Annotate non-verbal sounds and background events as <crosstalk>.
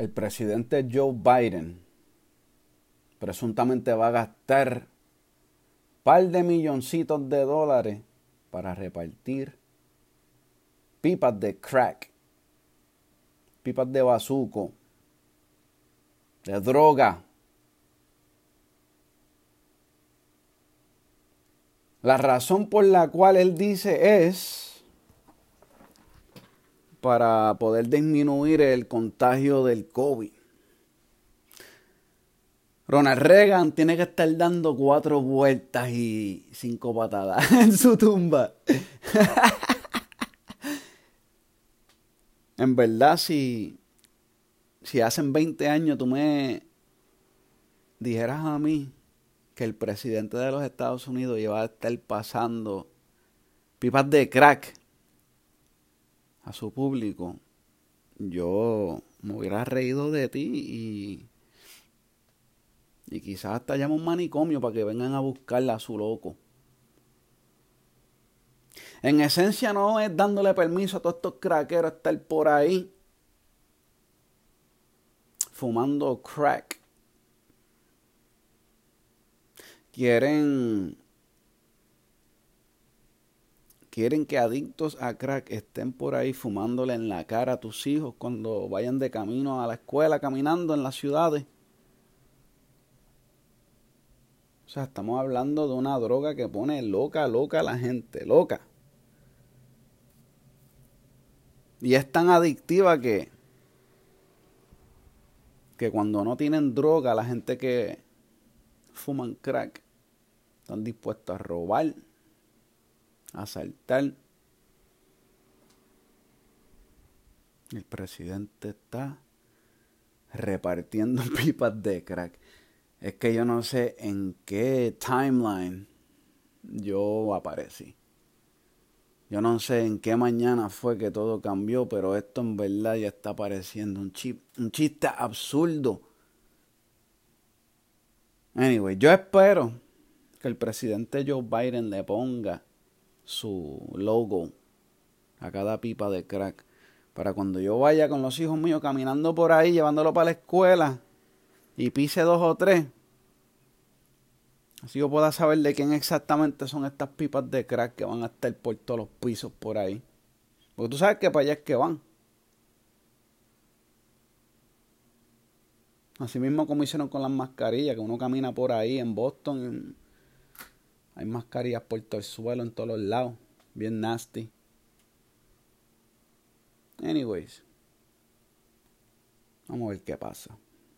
el presidente Joe Biden presuntamente va a gastar par de milloncitos de dólares para repartir pipas de crack, pipas de bazuco, de droga. La razón por la cual él dice es para poder disminuir el contagio del COVID. Ronald Reagan tiene que estar dando cuatro vueltas y cinco patadas <laughs> en su tumba. <laughs> en verdad, si, si hacen 20 años tú me dijeras a mí que el presidente de los Estados Unidos iba a estar pasando pipas de crack a su público, yo me hubiera reído de ti y y quizás hasta llame un manicomio para que vengan a buscarla a su loco. En esencia no es dándole permiso a todos estos craqueros estar por ahí fumando crack. Quieren quieren que adictos a crack estén por ahí fumándole en la cara a tus hijos cuando vayan de camino a la escuela caminando en las ciudades. O sea, estamos hablando de una droga que pone loca, loca a la gente, loca. Y es tan adictiva que, que cuando no tienen droga, la gente que fuman crack están dispuestos a robar, asaltar. El presidente está repartiendo <laughs> pipas de crack. Es que yo no sé en qué timeline yo aparecí. Yo no sé en qué mañana fue que todo cambió, pero esto en verdad ya está pareciendo un, chip, un chiste absurdo. Anyway, yo espero que el presidente Joe Biden le ponga su logo a cada pipa de crack. Para cuando yo vaya con los hijos míos caminando por ahí, llevándolo para la escuela, y pise dos o tres. Así yo pueda saber de quién exactamente son estas pipas de crack que van a estar por todos los pisos por ahí. Porque tú sabes que para allá es que van. Así mismo como hicieron con las mascarillas, que uno camina por ahí en Boston. Hay mascarillas por todo el suelo, en todos los lados. Bien nasty. Anyways. Vamos a ver qué pasa.